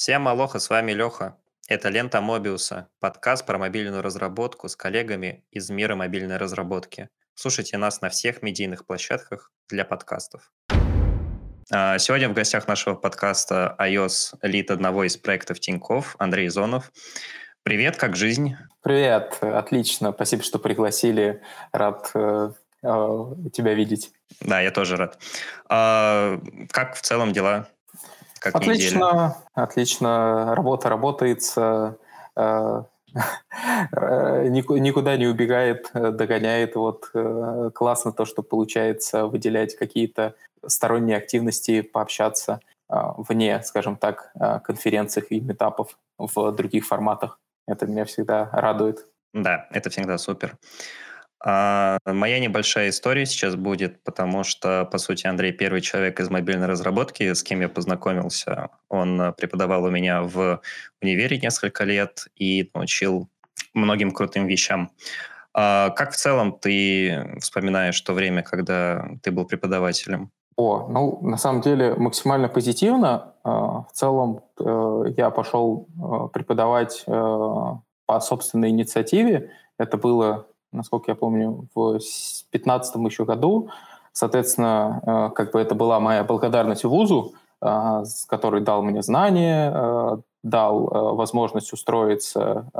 Всем алоха, с вами Леха. Это «Лента Мобиуса», подкаст про мобильную разработку с коллегами из мира мобильной разработки. Слушайте нас на всех медийных площадках для подкастов. А, сегодня в гостях нашего подкаста iOS лид одного из проектов Тиньков Андрей Зонов. Привет, как жизнь? Привет, отлично. Спасибо, что пригласили. Рад э, э, тебя видеть. Да, я тоже рад. А, как в целом дела? Как отлично, неделя? отлично. Работа работается, э, никуда не убегает, догоняет. Вот э, классно то, что получается выделять какие-то сторонние активности, пообщаться э, вне, скажем так, конференциях и метапов в других форматах. Это меня всегда радует. Да, это всегда супер. А, моя небольшая история сейчас будет, потому что, по сути, Андрей первый человек из мобильной разработки, с кем я познакомился. Он э, преподавал у меня в универе несколько лет и научил многим крутым вещам. А, как в целом ты вспоминаешь то время, когда ты был преподавателем? О, ну, на самом деле максимально позитивно. А, в целом э, я пошел э, преподавать по собственной инициативе. Это было насколько я помню, в 2015 еще году. Соответственно, э, как бы это была моя благодарность вузу, э, который дал мне знания, э, дал возможность устроиться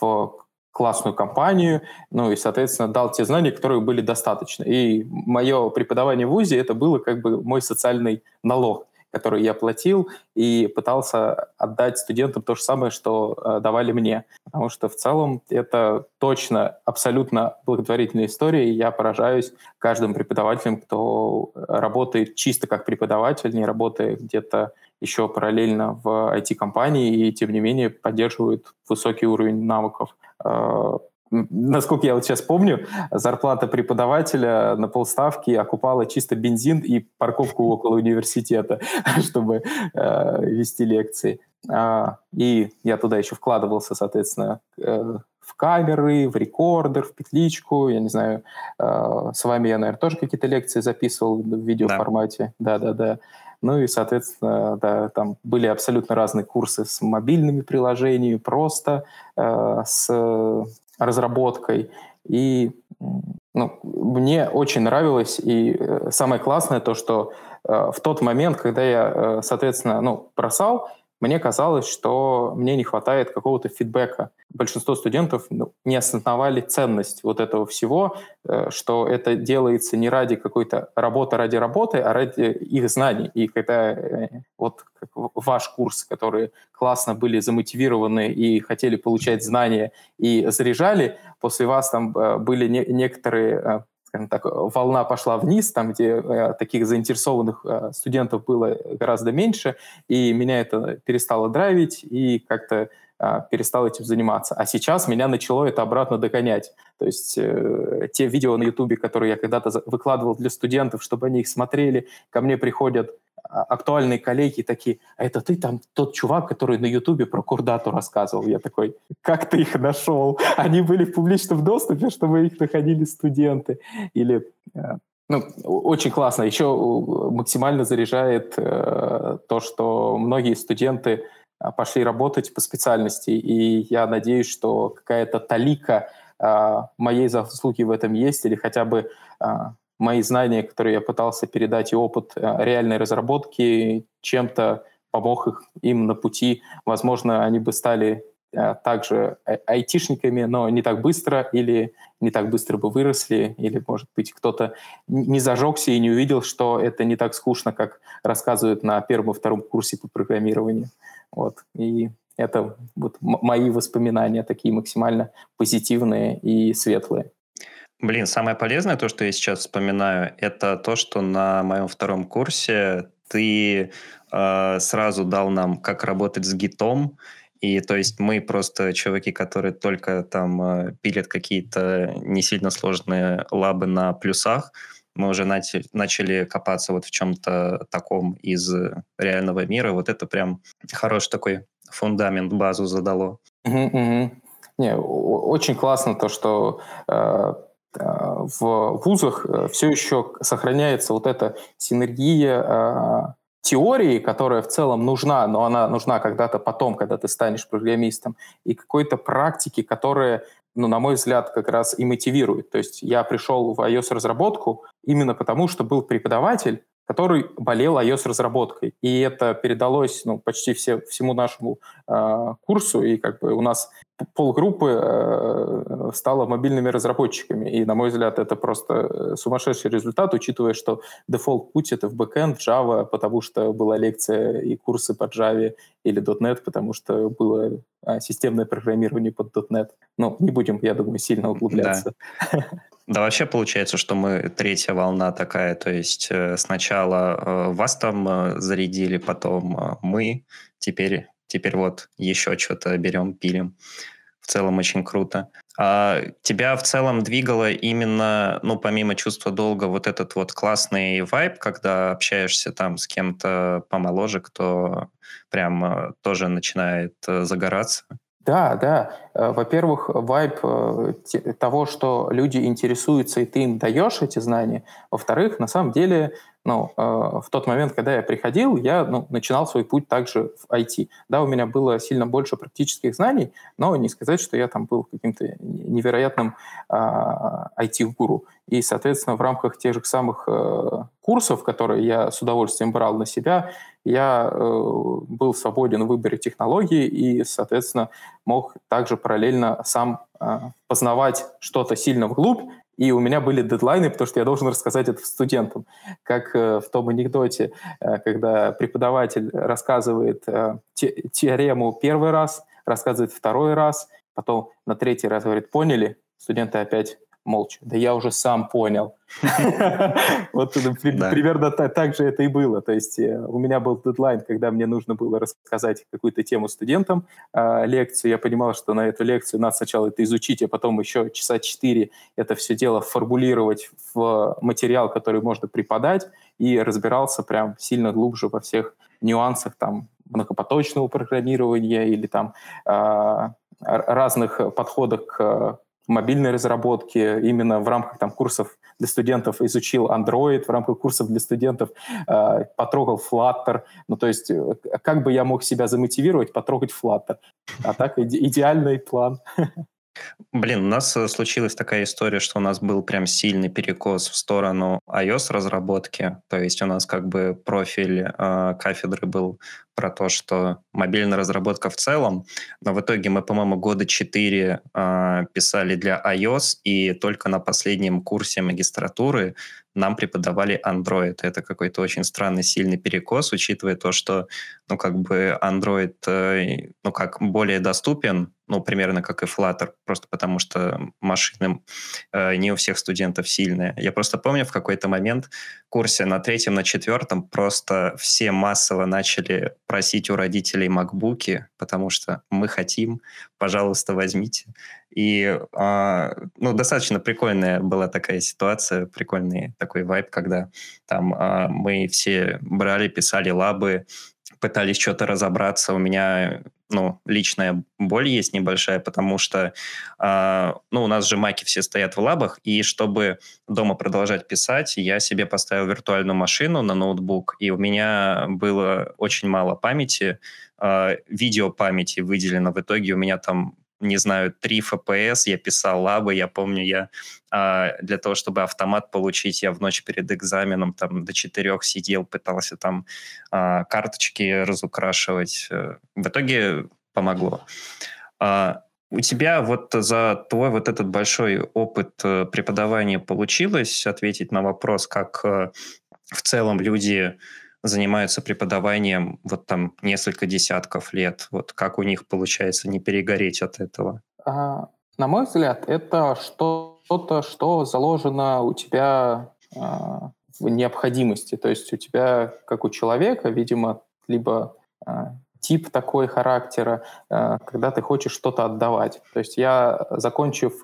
в классную компанию, ну и, соответственно, дал те знания, которые были достаточны. И мое преподавание в ВУЗе – это было как бы мой социальный налог который я платил, и пытался отдать студентам то же самое, что э, давали мне. Потому что в целом это точно абсолютно благотворительная история, и я поражаюсь каждым преподавателем, кто работает чисто как преподаватель, не работая где-то еще параллельно в IT-компании, и тем не менее поддерживают высокий уровень навыков. Насколько я вот сейчас помню, зарплата преподавателя на полставки окупала чисто бензин и парковку около университета, чтобы э, вести лекции. А, и я туда еще вкладывался, соответственно, э, в камеры, в рекордер, в петличку, я не знаю, э, с вами я, наверное, тоже какие-то лекции записывал в видеоформате, да-да-да. Ну и, соответственно, да, там были абсолютно разные курсы с мобильными приложениями, просто э, с разработкой. И ну, мне очень нравилось, и э, самое классное то, что э, в тот момент, когда я, э, соответственно, ну, бросал, мне казалось, что мне не хватает какого-то фидбэка. Большинство студентов ну, не осознавали ценность вот этого всего, э, что это делается не ради какой-то работы ради работы, а ради их знаний. И когда э, вот ваш курс, которые классно были замотивированы и хотели получать знания и заряжали, после вас там э, были не, некоторые скажем так, волна пошла вниз, там, где э, таких заинтересованных э, студентов было гораздо меньше, и меня это перестало драйвить, и как-то э, перестал этим заниматься. А сейчас меня начало это обратно догонять. То есть э, те видео на Ютубе, которые я когда-то выкладывал для студентов, чтобы они их смотрели, ко мне приходят актуальные коллеги такие, а это ты там тот чувак, который на Ютубе про Курдату рассказывал. Я такой, как ты их нашел? Они были в публичном доступе, чтобы их находили студенты. Или э, ну, очень классно. Еще максимально заряжает э, то, что многие студенты э, пошли работать по специальности, и я надеюсь, что какая-то талика э, моей заслуги в этом есть, или хотя бы э, мои знания, которые я пытался передать, и опыт э, реальной разработки чем-то помог их, им на пути. Возможно, они бы стали э, также э, айтишниками, но не так быстро, или не так быстро бы выросли, или, может быть, кто-то не зажегся и не увидел, что это не так скучно, как рассказывают на первом и втором курсе по программированию. Вот. И это вот мои воспоминания такие максимально позитивные и светлые. Блин, самое полезное, то, что я сейчас вспоминаю, это то, что на моем втором курсе ты э, сразу дал нам, как работать с гитом, и то есть мы просто чуваки, которые только там э, пилят какие-то не сильно сложные лабы на плюсах, мы уже начали, начали копаться вот в чем-то таком из реального мира. Вот это прям хороший такой фундамент, базу задало. Не, очень классно то, что Э, в вузах э, все еще сохраняется вот эта синергия, э, теории, которая в целом нужна, но она нужна когда-то потом, когда ты станешь программистом, и какой-то практики, которая, ну, на мой взгляд, как раз и мотивирует. То есть я пришел в iOS-разработку именно потому, что был преподаватель, который болел iOS-разработкой. И это передалось ну, почти все, всему нашему э, курсу, и как бы у нас полгруппы э, стало мобильными разработчиками. И, на мой взгляд, это просто э, сумасшедший результат, учитывая, что дефолт путь — это в backend, Java, потому что была лекция и курсы по Java или .NET, потому что было э, системное программирование под .NET. Ну, не будем, я думаю, сильно углубляться. Да. Да, вообще получается, что мы третья волна такая, то есть э, сначала э, вас там э, зарядили, потом мы, теперь, теперь вот еще что-то берем, пилим. В целом очень круто. А тебя в целом двигало именно, ну, помимо чувства долга, вот этот вот классный вайб, когда общаешься там с кем-то помоложе, кто прям тоже начинает загораться? Да, да. Э, во-первых, вайб э, того, что люди интересуются, и ты им даешь эти знания. Во-вторых, на самом деле, ну, э, в тот момент, когда я приходил, я ну, начинал свой путь также в IT. Да, у меня было сильно больше практических знаний, но не сказать, что я там был каким-то невероятным IT-гуру. А, и, соответственно, в рамках тех же самых курсов, которые я с удовольствием брал на себя, я э, был свободен в выборе технологии и, соответственно, мог также параллельно сам э, познавать что-то сильно вглубь, и у меня были дедлайны, потому что я должен рассказать это студентам. Как э, в том анекдоте, э, когда преподаватель рассказывает э, те, теорему первый раз, рассказывает второй раз, потом на третий раз говорит «поняли?», студенты опять молча. Да я уже сам понял. Вот примерно так же это и было. То есть э, у меня был дедлайн, когда мне нужно было рассказать какую-то тему студентам, а, лекцию. Я понимал, что на эту лекцию надо сначала это изучить, а потом еще часа четыре это все дело формулировать в материал, который можно преподать, и разбирался прям сильно глубже во всех нюансах там многопоточного программирования или там а, разных подходах к мобильной разработки, именно в рамках там, курсов для студентов изучил Android, в рамках курсов для студентов э, потрогал Flutter. Ну, то есть, э, как бы я мог себя замотивировать потрогать Flutter? А так иде- идеальный план. Блин, у нас э, случилась такая история, что у нас был прям сильный перекос в сторону iOS-разработки. То есть у нас как бы профиль э, кафедры был про то, что мобильная разработка в целом, но в итоге мы, по-моему, года четыре э, писали для iOS, и только на последнем курсе магистратуры нам преподавали Android. Это какой-то очень странный, сильный перекос, учитывая то, что, ну, как бы Android, э, ну, как более доступен, ну, примерно как и Flutter, просто потому что машины э, не у всех студентов сильные. Я просто помню в какой-то момент курсе на третьем, на четвертом просто все массово начали просить у родителей макбуки, потому что мы хотим, пожалуйста, возьмите. И э, ну, достаточно прикольная была такая ситуация, прикольный такой вайб, когда там э, мы все брали, писали лабы, пытались что-то разобраться. У меня, ну, личная боль есть небольшая, потому что, э, ну, у нас же маки все стоят в лабах, и чтобы дома продолжать писать, я себе поставил виртуальную машину на ноутбук, и у меня было очень мало памяти, э, видеопамяти выделено. В итоге у меня там не знаю, 3 FPS, я писал лабы, я помню, я а, для того, чтобы автомат получить, я в ночь перед экзаменом там до 4 сидел, пытался там а, карточки разукрашивать. Э, в итоге помогло. А, у тебя вот за твой вот этот большой опыт э, преподавания получилось ответить на вопрос, как э, в целом люди занимаются преподаванием вот там несколько десятков лет. Вот как у них получается не перегореть от этого? А, на мой взгляд, это что-то, что заложено у тебя а, в необходимости. То есть у тебя, как у человека, видимо, либо а, тип такой характера, когда ты хочешь что-то отдавать. То есть я, закончив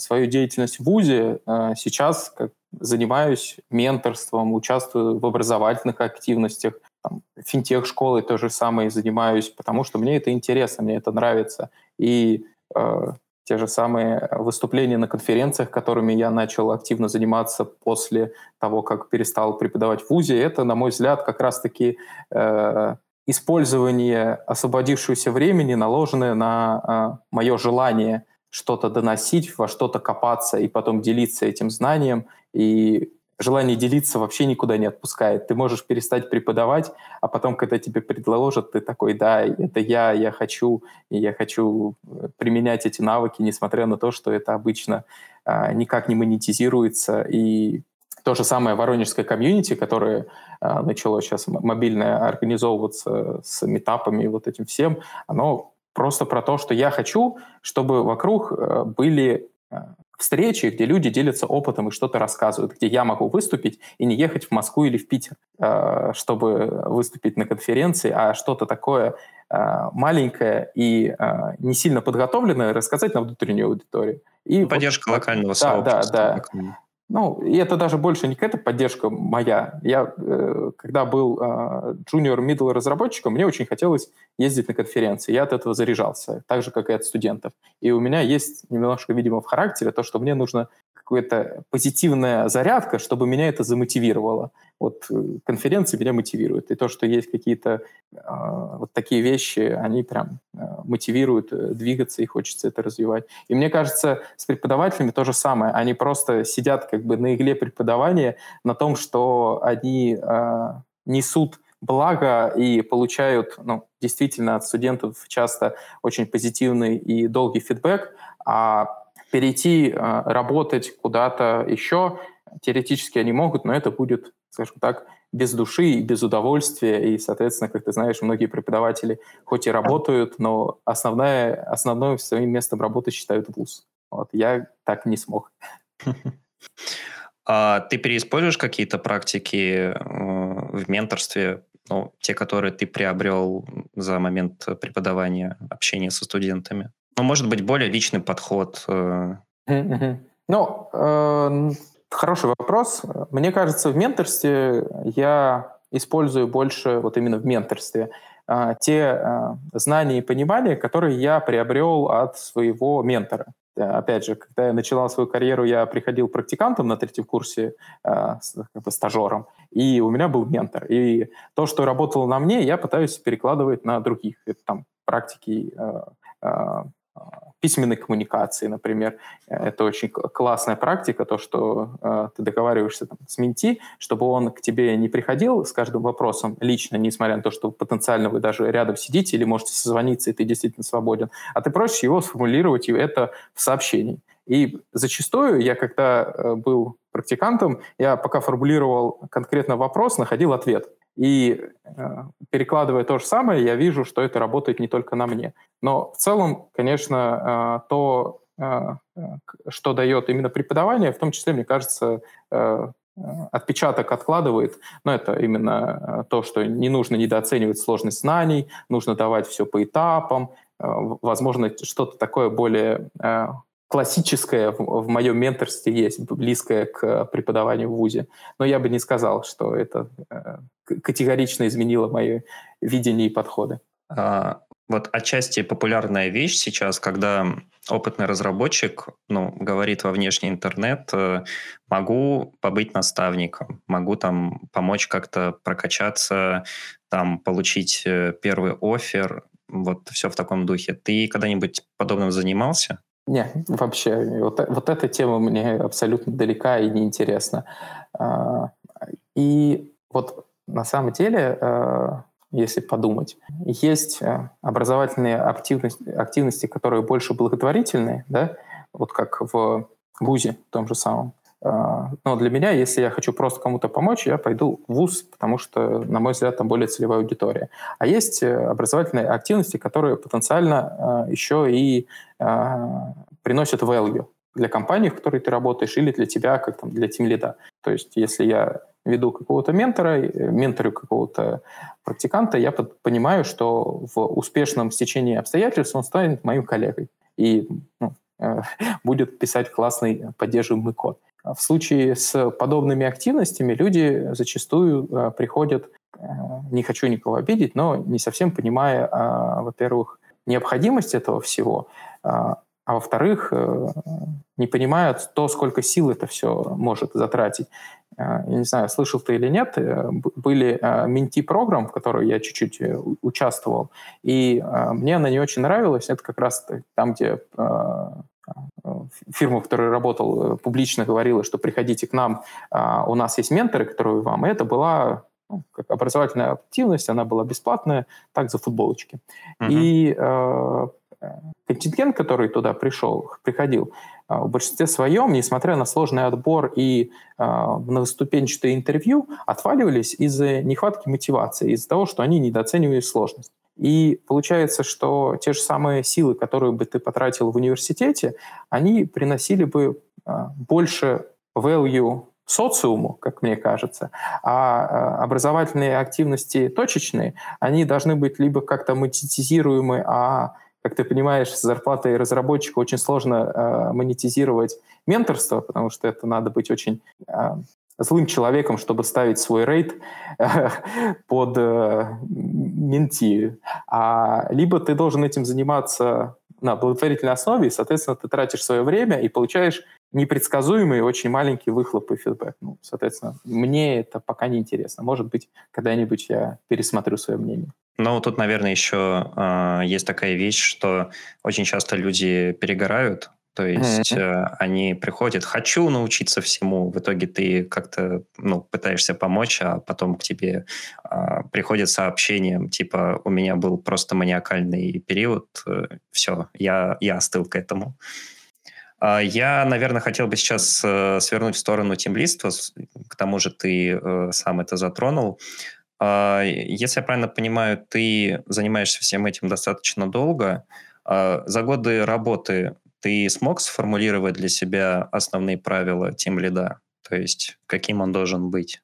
свою деятельность в ВУЗе, сейчас как занимаюсь менторством, участвую в образовательных активностях, там, финтех-школой то же самое занимаюсь, потому что мне это интересно, мне это нравится. И э, те же самые выступления на конференциях, которыми я начал активно заниматься после того, как перестал преподавать в ВУЗе, это, на мой взгляд, как раз-таки э, использование освободившегося времени, наложенное на э, мое желание что-то доносить, во что-то копаться и потом делиться этим знанием. И желание делиться вообще никуда не отпускает. Ты можешь перестать преподавать, а потом, когда тебе предложат, ты такой, да, это я, я хочу, и я хочу э, применять эти навыки, несмотря на то, что это обычно а, никак не монетизируется. И то же самое воронежское комьюнити, которое а, начало сейчас мобильно организовываться с метапами и вот этим всем, оно просто про то, что я хочу, чтобы вокруг э, были э, встречи, где люди делятся опытом и что-то рассказывают, где я могу выступить и не ехать в Москву или в Питер, э, чтобы выступить на конференции, а что-то такое э, маленькое и э, не сильно подготовленное рассказать на внутреннюю аудиторию. И Поддержка вот, локального да, сообщества. Да, да. Ну, и это даже больше не какая-то поддержка моя. Я, э, когда был э, junior-middle разработчиком, мне очень хотелось ездить на конференции. Я от этого заряжался, так же, как и от студентов. И у меня есть немножко, видимо, в характере то, что мне нужно какая-то позитивная зарядка, чтобы меня это замотивировало. Вот э, конференции меня мотивируют. И то, что есть какие-то э, вот такие вещи, они прям э, мотивируют э, двигаться, и хочется это развивать. И мне кажется, с преподавателями то же самое. Они просто сидят как бы на игле преподавания, на том, что они э, несут благо и получают ну, действительно от студентов часто очень позитивный и долгий фидбэк, а перейти э, работать куда-то еще теоретически они могут, но это будет, скажем так, без души и без удовольствия. И, соответственно, как ты знаешь, многие преподаватели хоть и работают, но основное, основное своим местом работы считают вуз. Вот я так не смог. А ты переиспользуешь какие-то практики э, в менторстве, ну, те, которые ты приобрел за момент преподавания, общения со студентами? Ну, может быть, более личный подход. Э. Ну, э, хороший вопрос. Мне кажется, в менторстве я использую больше вот именно в менторстве э, те знания и понимания, которые я приобрел от своего ментора. Опять же, когда я начинал свою карьеру, я приходил практикантом на третьем курсе, как бы стажером, и у меня был ментор. И то, что работало на мне, я пытаюсь перекладывать на других. Это там практики письменной коммуникации, например. Это очень классная практика, то, что э, ты договариваешься там, с менти, чтобы он к тебе не приходил с каждым вопросом лично, несмотря на то, что потенциально вы даже рядом сидите или можете созвониться, и ты действительно свободен, а ты просишь его сформулировать это в сообщении. И зачастую я, когда э, был практикантом, я пока формулировал конкретно вопрос, находил ответ. И э, перекладывая то же самое, я вижу, что это работает не только на мне. Но в целом, конечно, э, то, э, что дает именно преподавание, в том числе, мне кажется, отпечаток откладывает, но это именно то, что не нужно недооценивать сложность знаний, нужно давать все по этапам, возможно, что-то такое более классическое в, моем менторстве есть, близкое к преподаванию в ВУЗе. Но я бы не сказал, что это категорично изменило мое видение и подходы. А, вот отчасти популярная вещь сейчас, когда опытный разработчик ну, говорит во внешний интернет, э, могу побыть наставником, могу там помочь как-то прокачаться, там получить э, первый офер, вот все в таком духе. Ты когда-нибудь подобным занимался? Не, вообще, вот, вот эта тема мне абсолютно далека и неинтересна. А, и вот на самом деле, а, если подумать, есть э, образовательные активности, активности, которые больше благотворительные, да, вот как в ВУЗе том же самом. А, но для меня, если я хочу просто кому-то помочь, я пойду в ВУЗ, потому что, на мой взгляд, там более целевая аудитория. А есть э, образовательные активности, которые потенциально еще и приносят value для компании, в которой ты работаешь, или для тебя, как там, для тимлида. То есть, если я веду какого-то ментора, э, менторю какого-то практиканта, я понимаю, что в успешном стечении обстоятельств он станет моим коллегой и ну, будет писать классный поддерживаемый код. В случае с подобными активностями люди зачастую э, приходят, э, не хочу никого обидеть, но не совсем понимая, э, во-первых, необходимость этого всего, а во-вторых, не понимают то, сколько сил это все может затратить. Я не знаю, слышал ты или нет, были менти-программ, в которой я чуть-чуть участвовал, и мне она не очень нравилась. Это как раз там, где фирма, в которой работал, публично говорила, что приходите к нам, у нас есть менторы, которые вам. И это была ну, как образовательная активность, она была бесплатная, так за футболочки. Uh-huh. И э, контингент, который туда пришел, приходил, э, в большинстве своем, несмотря на сложный отбор и э, многоступенчатые интервью, отваливались из-за нехватки мотивации, из-за того, что они недооценивали сложность. И получается, что те же самые силы, которые бы ты потратил в университете, они приносили бы э, больше value социуму, как мне кажется, а, а образовательные активности точечные, они должны быть либо как-то монетизируемы, а как ты понимаешь, с зарплатой разработчика очень сложно э, монетизировать менторство, потому что это надо быть очень э, злым человеком, чтобы ставить свой рейд э, под э, менти. А, либо ты должен этим заниматься на благотворительной основе, и, соответственно, ты тратишь свое время и получаешь непредсказуемый, очень маленький выхлоп и фидбэк. Ну, соответственно, мне это пока не интересно. Может быть, когда-нибудь я пересмотрю свое мнение. Ну, тут, наверное, еще э, а, есть такая вещь, что очень часто люди перегорают, то есть mm-hmm. они приходят, хочу научиться всему, в итоге ты как-то ну, пытаешься помочь, а потом к тебе э, приходит сообщение, типа, у меня был просто маниакальный период, э, все, я, я остыл к этому. Э, я, наверное, хотел бы сейчас э, свернуть в сторону темлиства, к тому же ты э, сам это затронул. Э, если я правильно понимаю, ты занимаешься всем этим достаточно долго, за годы работы ты смог сформулировать для себя основные правила тем лида? То есть каким он должен быть?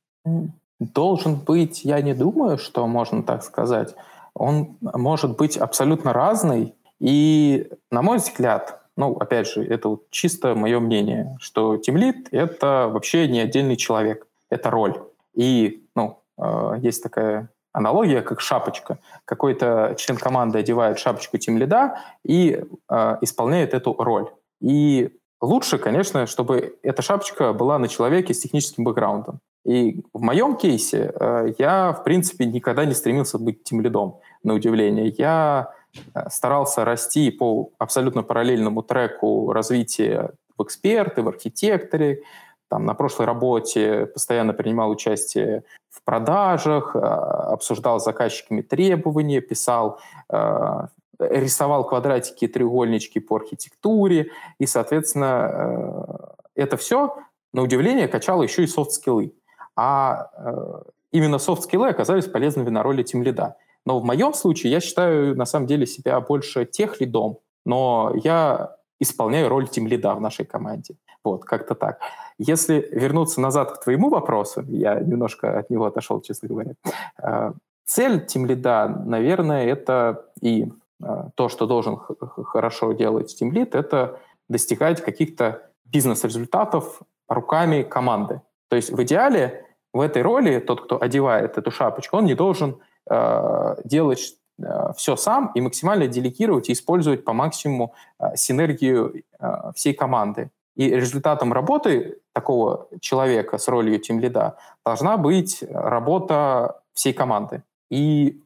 Должен быть, я не думаю, что можно так сказать. Он может быть абсолютно разный. И, на мой взгляд, ну, опять же, это вот чисто мое мнение, что тимлит — это вообще не отдельный человек, это роль. И, ну, э, есть такая аналогия, как шапочка. Какой-то член команды одевает шапочку тим лида и э, исполняет эту роль. И лучше, конечно, чтобы эта шапочка была на человеке с техническим бэкграундом. И в моем кейсе э, я, в принципе, никогда не стремился быть тем лидом, на удивление. Я э, старался расти по абсолютно параллельному треку развития в эксперты, в архитекторе, там, на прошлой работе постоянно принимал участие в продажах, э, обсуждал с заказчиками требования, писал, э, рисовал квадратики и треугольнички по архитектуре, и, соответственно, э, это все, на удивление, качало еще и софт-скиллы. А именно софт-скиллы оказались полезными на роли тимлида. Но в моем случае я считаю, на самом деле, себя больше тех лидом, но я исполняю роль тимлида в нашей команде. Вот, как-то так. Если вернуться назад к твоему вопросу, я немножко от него отошел, честно говоря. Э, цель тимлида, наверное, это и э, то, что должен хорошо делать тимлид, это достигать каких-то бизнес-результатов руками команды. То есть в идеале в этой роли тот, кто одевает эту шапочку, он не должен э, делать э, все сам и максимально делегировать и использовать по максимуму э, синергию э, всей команды. И результатом работы такого человека с ролью тимлида должна быть работа всей команды. И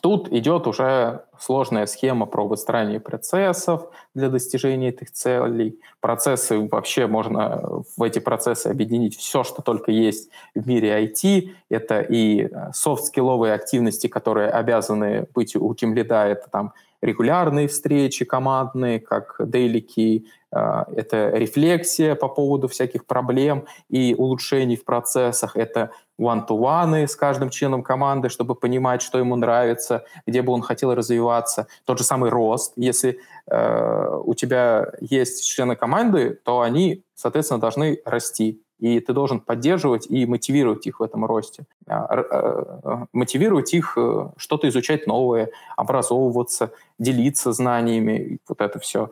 тут идет уже сложная схема про выстраивание процессов для достижения этих целей. Процессы вообще можно в эти процессы объединить все, что только есть в мире IT. Это и софт-скилловые активности, которые обязаны быть у тимлида, это там регулярные встречи командные, как дейлики, а, это рефлексия по поводу всяких проблем и улучшений в процессах, это one-to-one с каждым членом команды, чтобы понимать, что ему нравится, где бы он хотел развиваться. Тот же самый рост. Если э, у тебя есть члены команды, то они, соответственно, должны расти и ты должен поддерживать и мотивировать их в этом росте. А, а, мотивировать их э, что-то изучать новое, образовываться, делиться знаниями, вот это все.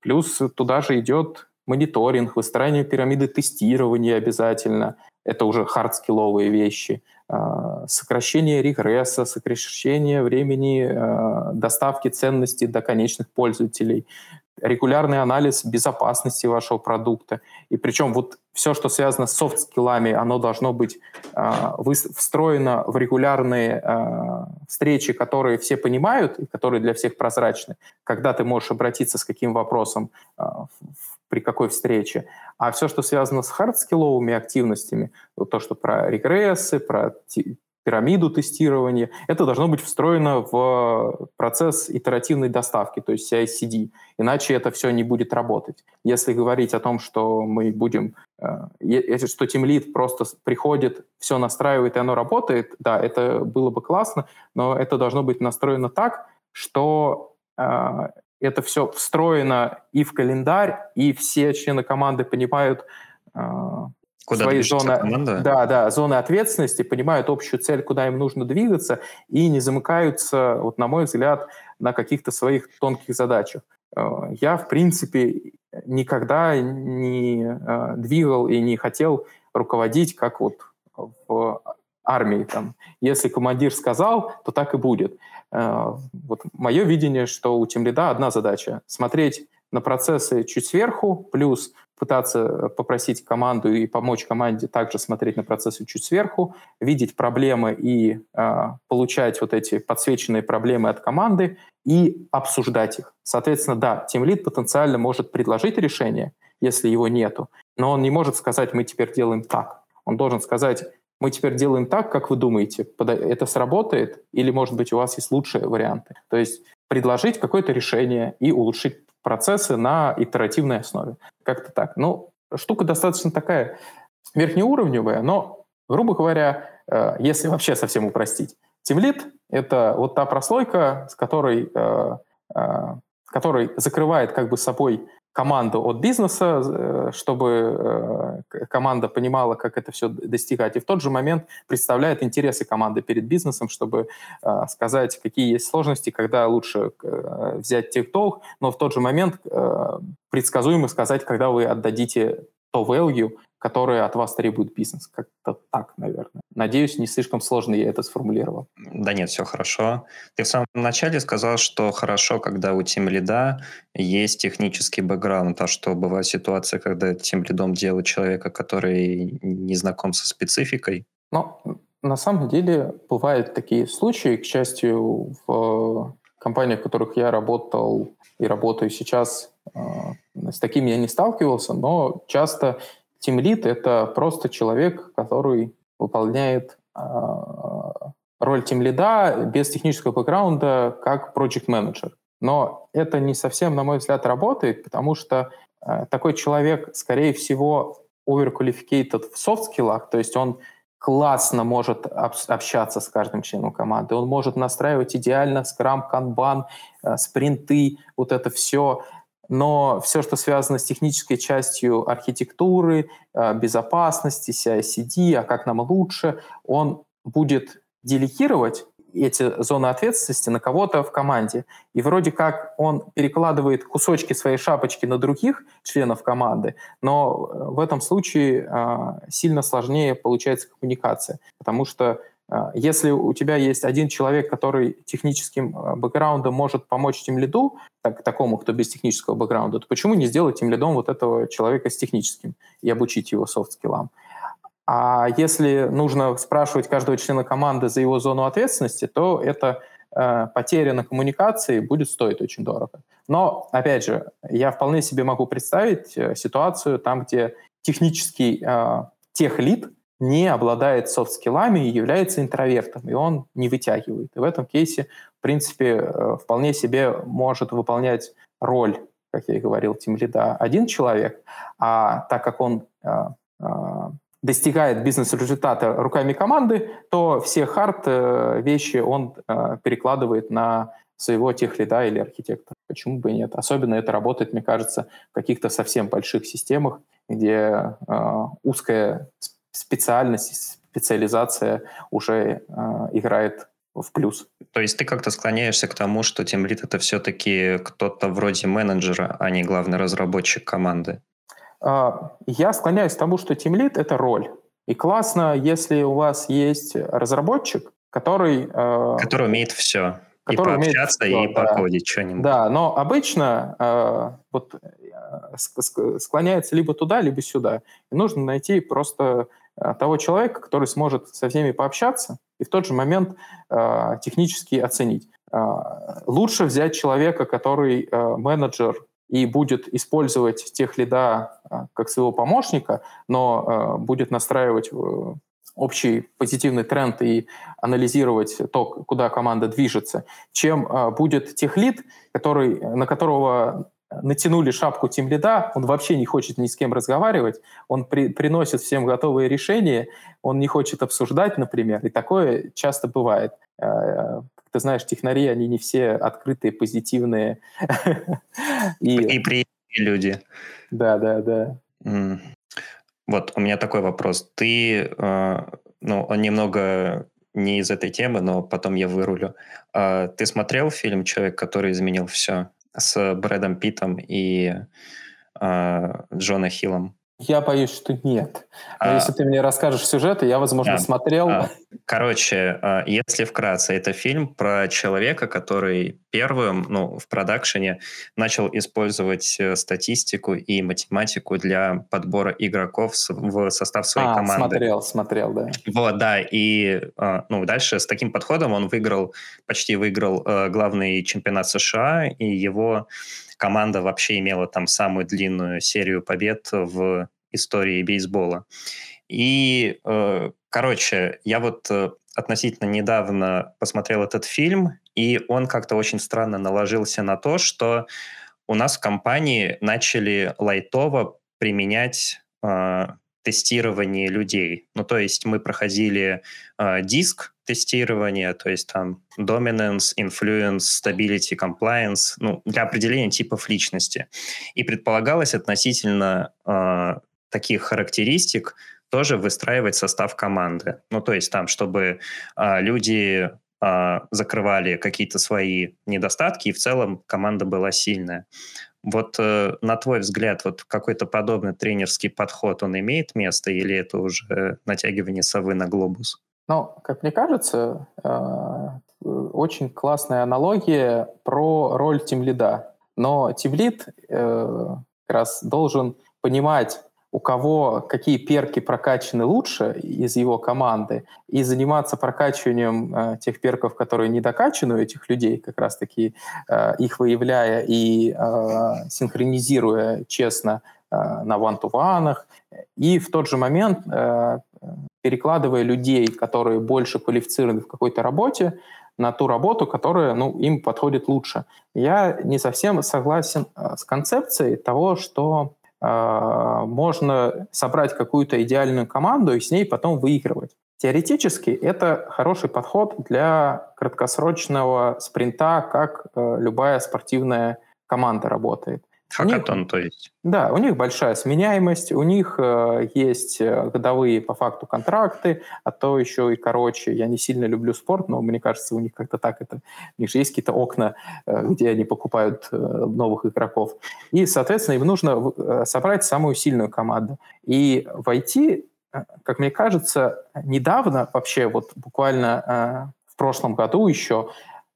Плюс туда же идет мониторинг, выстраивание пирамиды тестирования обязательно. Это уже hard skill овые вещи. А, сокращение регресса, сокращение времени доставки ценностей до конечных пользователей. регулярный анализ безопасности вашего продукта. И причем вот все, что связано с soft skill ами, оно должно быть э, встроено в регулярные э, встречи, которые все понимают и которые для всех прозрачны, когда ты можешь обратиться с каким вопросом э, при какой встрече. А все, что связано с hard skill овыми активностями, то, что про регрессы, про пирамиду тестирования. Это должно быть встроено в процесс итеративной доставки, то есть CI-CD. Иначе это все не будет работать. Если говорить о том, что мы будем... Э, что Team Lead просто приходит, все настраивает, и оно работает, да, это было бы классно, но это должно быть настроено так, что э, это все встроено и в календарь, и все члены команды понимают, э, Куда свои зоны, команда? да, да, зоны ответственности, понимают общую цель, куда им нужно двигаться, и не замыкаются, вот на мой взгляд, на каких-то своих тонких задачах. Э, я, в принципе, никогда не э, двигал и не хотел руководить, как вот в армии. Там. Если командир сказал, то так и будет. Э, вот мое видение, что у тимлида одна задача — смотреть на процессы чуть сверху, плюс пытаться попросить команду и помочь команде также смотреть на процессы чуть сверху, видеть проблемы и э, получать вот эти подсвеченные проблемы от команды и обсуждать их. Соответственно, да, Lead потенциально может предложить решение, если его нету, но он не может сказать, мы теперь делаем так. Он должен сказать, мы теперь делаем так, как вы думаете, это сработает, или, может быть, у вас есть лучшие варианты. То есть предложить какое-то решение и улучшить процессы на итеративной основе. Как-то так. Ну, штука достаточно такая верхнеуровневая, но, грубо говоря, э, если вообще совсем упростить, Тимлит — это вот та прослойка, с которой, э, э, который закрывает как бы собой команду от бизнеса, э, чтобы э, команда понимала, как это все достигать. И в тот же момент представляет интересы команды перед бизнесом, чтобы э, сказать, какие есть сложности, когда лучше взять тех долг, но в тот же момент предсказуемо сказать, когда вы отдадите то value, которые от вас требует бизнес. Как-то так, наверное. Надеюсь, не слишком сложно я это сформулировал. Да нет, все хорошо. Ты в самом начале сказал, что хорошо, когда у тем лида есть технический бэкграунд, а что бывает ситуация, когда тем лидом делают человека, который не знаком со спецификой? Ну, на самом деле бывают такие случаи, к счастью, в компаниях, в которых я работал и работаю сейчас, э, с такими я не сталкивался, но часто Тимлит — это просто человек, который выполняет э, роль тимлида без технического бэкграунда как project менеджер. Но это не совсем, на мой взгляд, работает, потому что э, такой человек, скорее всего, overqualificated в софт-скиллах, то есть он классно может общаться с каждым членом команды, он может настраивать идеально скрам, канбан, э, спринты, вот это все, но все, что связано с технической частью архитектуры, э, безопасности, CI-CD, а как нам лучше, он будет делегировать эти зоны ответственности на кого-то в команде. И вроде как он перекладывает кусочки своей шапочки на других членов команды, но э, в этом случае э, сильно сложнее получается коммуникация, потому что если у тебя есть один человек, который техническим а, бэкграундом может помочь тем лиду, так, такому, кто без технического бэкграунда, то почему не сделать тем лидом вот этого человека с техническим и обучить его софт-скиллам? А если нужно спрашивать каждого члена команды за его зону ответственности, то это э, потеря на коммуникации будет стоить очень дорого. Но, опять же, я вполне себе могу представить э, ситуацию там, где технический э, техлид не обладает софт-скиллами и является интровертом, и он не вытягивает. И в этом кейсе, в принципе, э, вполне себе может выполнять роль, как я и говорил, тимлида один человек, а так как он э, э, достигает бизнес-результата руками команды, то все хард вещи он перекладывает на своего техлида или архитектора. Почему бы и нет? Особенно это работает, мне кажется, в каких-то совсем больших системах, где узкая специальность, специализация уже э, играет в плюс. То есть ты как-то склоняешься к тому, что тимлит это все-таки кто-то вроде менеджера, а не главный разработчик команды? А, я склоняюсь к тому, что тимлит это роль. И классно, если у вас есть разработчик, который... Э, который умеет все. который и пообщаться, умеет... и да. покодить что-нибудь. Да, но обычно э, вот, э, склоняется либо туда, либо сюда. И нужно найти просто того человека, который сможет со всеми пообщаться и в тот же момент э, технически оценить. Э, лучше взять человека, который э, менеджер и будет использовать тех лида э, как своего помощника, но э, будет настраивать э, общий позитивный тренд и анализировать то, куда команда движется, чем э, будет техлит, который, на которого натянули шапку тем лида, он вообще не хочет ни с кем разговаривать, он при, приносит всем готовые решения, он не хочет обсуждать, например, и такое часто бывает. Э, ты знаешь, технари, они не все открытые, позитивные. И приятные люди. Да, да, да. Вот у меня такой вопрос. Ты, э, ну, он немного не из этой темы, но потом я вырулю. Э, ты смотрел фильм «Человек, который изменил все» с Брэдом Питом и э, Джона Хиллом? Я боюсь, что нет. Но а, если ты мне расскажешь сюжет, я, возможно, а, смотрел. А, короче, а, если вкратце, это фильм про человека, который первым, ну, в продакшене начал использовать э, статистику и математику для подбора игроков в состав своей а, команды. смотрел, смотрел, да. Вот, да, и, а, ну, дальше с таким подходом он выиграл, почти выиграл э, главный чемпионат США, и его команда вообще имела там самую длинную серию побед в истории бейсбола. И, э, короче, я вот э, относительно недавно посмотрел этот фильм, и он как-то очень странно наложился на то, что у нас в компании начали лайтово применять э, тестирование людей. Ну, то есть мы проходили э, диск тестирования, то есть там dominance, influence, stability, compliance, ну, для определения типов личности. И предполагалось относительно э, таких характеристик тоже выстраивать состав команды. Ну, то есть там, чтобы э, люди э, закрывали какие-то свои недостатки, и в целом команда была сильная. Вот э, на твой взгляд, вот какой-то подобный тренерский подход, он имеет место или это уже натягивание совы на глобус? Ну, как мне кажется, э, очень классная аналогия про роль тимлида. Но тимлид э, как раз должен понимать, у кого какие перки прокачаны лучше из его команды, и заниматься прокачиванием э, тех перков, которые не докачаны у этих людей, как раз-таки э, их выявляя и э, синхронизируя честно э, на ван-ту-ванах, и в тот же момент э, перекладывая людей, которые больше квалифицированы в какой-то работе, на ту работу, которая ну, им подходит лучше. Я не совсем согласен э, с концепцией того, что а, можно собрать какую-то идеальную команду и с ней потом выигрывать. Теоретически это хороший подход для краткосрочного спринта, как э, любая спортивная команда работает. Хакатон, них, то есть. Да, у них большая сменяемость, у них э, есть э, годовые по факту контракты, а то еще и короче. Я не сильно люблю спорт, но мне кажется, у них как-то так это... У них же есть какие-то окна, э, где они покупают э, новых игроков. И, соответственно, им нужно э, собрать самую сильную команду. И войти, э, как мне кажется, недавно, вообще вот буквально э, в прошлом году еще,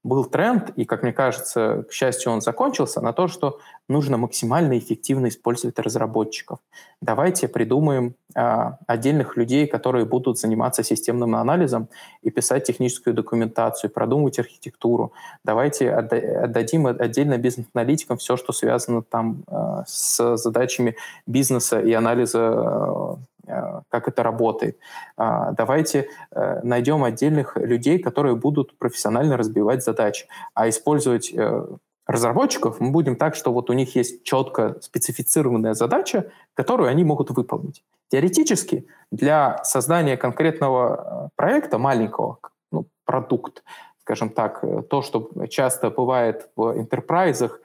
был тренд, и, как мне кажется, к счастью, он закончился, на то, что нужно максимально эффективно использовать разработчиков. Давайте придумаем э, отдельных людей, которые будут заниматься системным анализом и писать техническую документацию, продумывать архитектуру. Давайте отдадим отдельно бизнес-аналитикам все, что связано там э, с задачами бизнеса и анализа Э, как это работает. А, давайте э, найдем отдельных людей, которые будут профессионально разбивать задачи, а использовать э, разработчиков мы будем так, что вот у них есть четко специфицированная задача, которую они могут выполнить. Теоретически для создания конкретного проекта, маленького, ну, продукт, скажем так, то, что часто бывает в enterprise ах,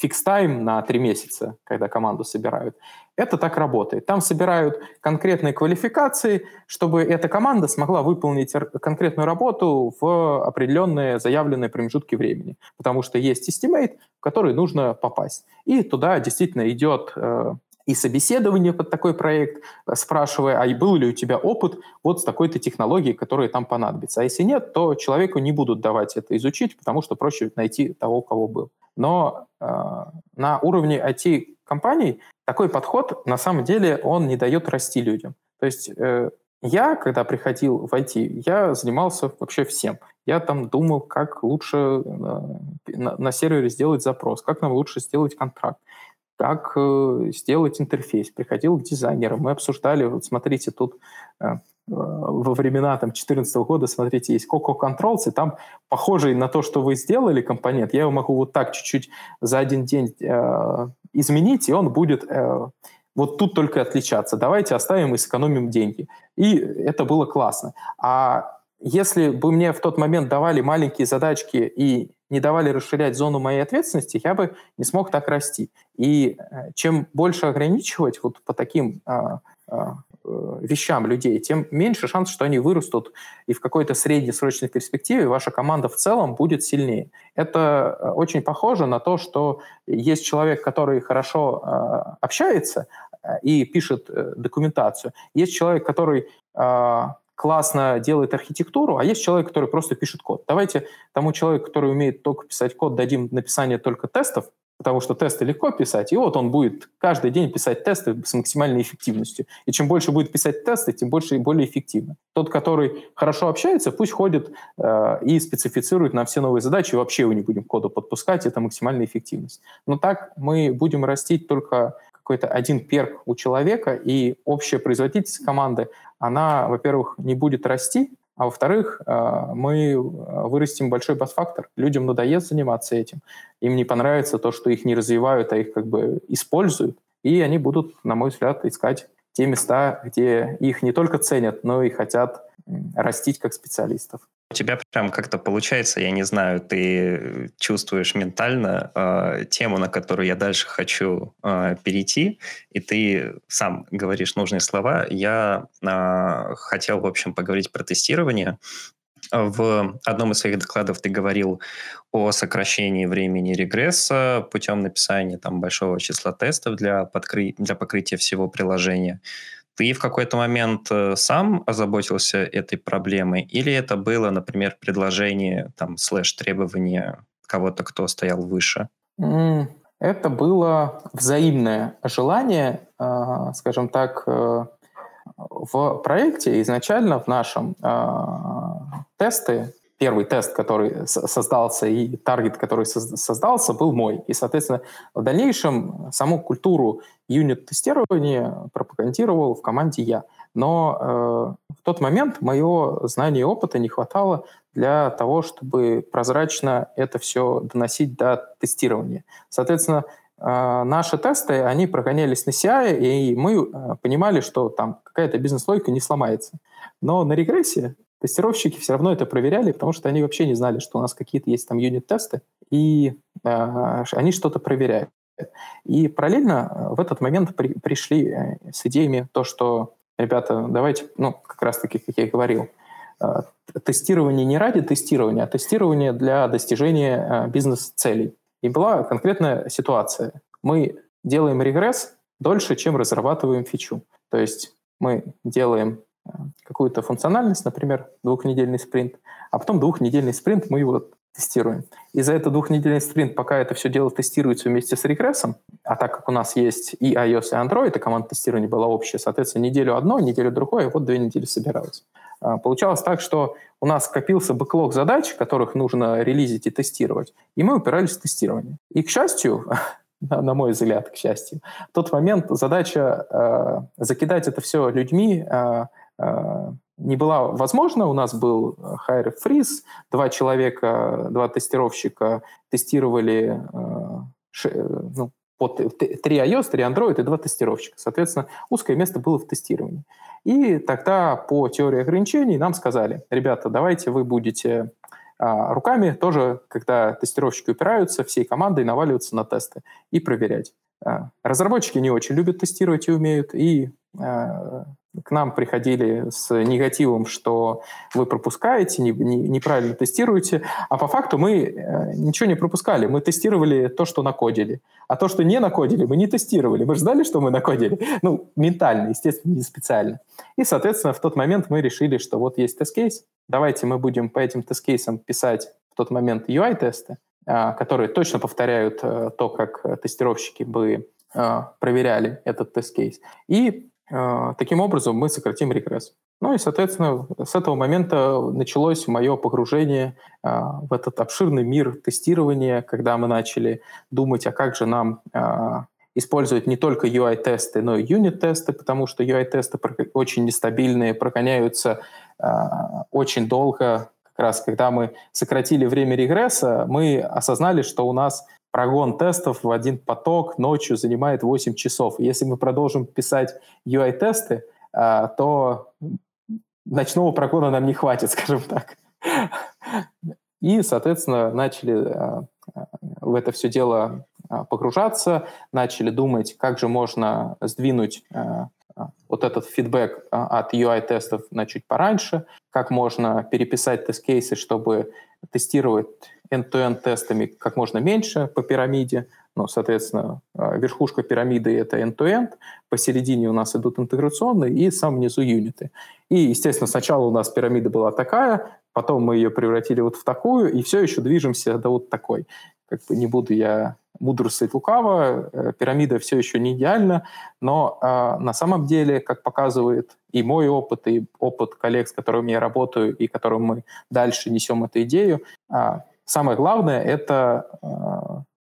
fix time на три месяца, когда команду собирают, это так работает. Там собирают конкретные квалификации, чтобы эта команда смогла выполнить конкретную работу в определенные заявленные промежутки времени. Потому что есть estimate, в который нужно попасть. И туда действительно идет э, и собеседование под такой проект, спрашивая, а был ли у тебя опыт вот с такой-то технологией, которая там понадобится. А если нет, то человеку не будут давать это изучить, потому что проще найти того, кого был. Но э, на уровне IT-компаний такой подход, на самом деле, он не дает расти людям. То есть э, я, когда приходил в IT, я занимался вообще всем. Я там думал, как лучше э, на, на сервере сделать запрос, как нам лучше сделать контракт, как э, сделать интерфейс. Приходил к дизайнерам, мы обсуждали, вот смотрите, тут э, э во времена там 2014 года, смотрите, есть Coco Controls, и там похожий на то, что вы сделали компонент, я его могу вот так чуть-чуть за один день э, изменить, и он будет э, вот тут только отличаться. Давайте оставим и сэкономим деньги. И это было классно. А если бы мне в тот момент давали маленькие задачки и не давали расширять зону моей ответственности, я бы не смог так расти. И э, чем больше ограничивать вот по таким а, а, э, вещам людей, тем меньше шанс, что они вырастут, и в какой-то среднесрочной перспективе ваша команда в целом будет сильнее. Это э, очень похоже на то, что есть человек, который хорошо э, общается и пишет документацию, есть человек, который э, классно делает архитектуру, а есть человек, который просто пишет код. Давайте тому человеку, который умеет только писать код, дадим написание только тестов, потому что тесты легко писать, и вот он будет каждый день писать тесты с максимальной эффективностью. И чем больше будет писать тесты, тем больше и более эффективно. Тот, который хорошо общается, пусть ходит э, и специфицирует нам все новые задачи, вообще его не будем коду подпускать, это максимальная эффективность. Но так мы будем растить только какой-то один перк у человека, и общая производительность команды, она, во-первых, не будет расти, а во-вторых, э, мы вырастим большой бас-фактор. Людям надоест заниматься этим. Им не понравится то, что их не развивают, а их как бы используют. И они будут, на мой взгляд, искать те места, где их не только ценят, но и хотят растить как специалистов. У тебя прям как-то получается, я не знаю, ты чувствуешь ментально э, тему, на которую я дальше хочу э, перейти, и ты сам говоришь нужные слова. Я э, хотел, в общем, поговорить про тестирование. В одном из своих докладов ты говорил о сокращении времени регресса путем написания там, большого числа тестов для, подкры... для покрытия всего приложения. Ты в какой-то момент э, сам озаботился этой проблемой, или это было, например, предложение, там, слэш требование кого-то, кто стоял выше? Это было взаимное желание, а, скажем так, э, в проекте изначально в нашем а, тесты первый тест, который создался, и таргет, который создался, был мой. И, соответственно, в дальнейшем саму культуру юнит-тестирования пропагандировал в команде я. Но э, в тот момент моего знания и опыта не хватало для того, чтобы прозрачно это все доносить до тестирования. Соответственно, э, наши тесты, они прогонялись на CI, и мы э, понимали, что там какая-то бизнес-логика не сломается. Но на регрессии Тестировщики все равно это проверяли, потому что они вообще не знали, что у нас какие-то есть там юнит-тесты, и э, они что-то проверяют. И параллельно э, в этот момент при, пришли э, с идеями то, что, ребята, давайте, ну, как раз-таки, как я и говорил, э, тестирование не ради тестирования, а тестирование для достижения бизнес-целей. И была конкретная ситуация. Мы делаем регресс дольше, чем разрабатываем фичу. То есть мы делаем какую-то функциональность, например, двухнедельный спринт, а потом двухнедельный спринт мы его тестируем. И за этот двухнедельный спринт, пока это все дело тестируется вместе с регрессом, а так как у нас есть и iOS, и Android, и команда тестирования была общая, соответственно, неделю одно, неделю другое, вот две недели собираются. А, получалось так, что у нас скопился бэклог задач, которых нужно релизить и тестировать, и мы упирались в тестирование. И, к счастью, на мой взгляд, к счастью, в тот момент задача э, закидать это все людьми, Э, не была возможна. У нас был э, hire freeze, два человека, два тестировщика тестировали э, ну, под 3 iOS, 3 Android и два тестировщика. Соответственно, узкое место было в тестировании. И тогда по теории ограничений нам сказали, ребята, давайте вы будете а, руками тоже, когда тестировщики упираются, всей командой наваливаться на тесты и проверять. Разработчики не очень любят тестировать и умеют, и к нам приходили с негативом, что вы пропускаете, не, не, неправильно тестируете, а по факту мы э, ничего не пропускали, мы тестировали то, что накодили. А то, что не накодили, мы не тестировали. Мы же знали, что мы накодили. Ну, ментально, естественно, не специально. И, соответственно, в тот момент мы решили, что вот есть тест-кейс, давайте мы будем по этим тест-кейсам писать в тот момент UI-тесты, а, которые точно повторяют э, то, как тестировщики бы а, проверяли этот тест-кейс. И таким образом мы сократим регресс. Ну и, соответственно, с этого момента началось мое погружение а, в этот обширный мир тестирования, когда мы начали думать, а как же нам использовать не только UI-тесты, но и юнит-тесты, потому что UI-тесты очень нестабильные, прогоняются очень долго. Как раз когда мы сократили время регресса, мы осознали, что у нас прогон тестов в один поток ночью занимает 8 часов. Если мы продолжим писать UI-тесты, а, то ночного прогона нам не хватит, скажем так. И, соответственно, начали а, в это все дело а, погружаться, начали думать, как же можно сдвинуть вот этот фидбэк от UI-тестов на чуть пораньше, как можно переписать тест-кейсы, чтобы тестировать end-to-end тестами как можно меньше по пирамиде. Ну, соответственно, а, верхушка пирамиды — это end-to-end, посередине у нас идут интеграционные и сам внизу юниты. И, естественно, сначала у нас пирамида была такая, потом мы ее превратили вот в такую, и все еще движемся до вот такой. Как бы не буду я мудрствовать лукаво, э, пирамида все еще не идеальна, но э, на самом деле, как показывает и мой опыт, и опыт коллег, с которыми я работаю, и которым мы дальше несем эту идею, э, Самое главное — это э,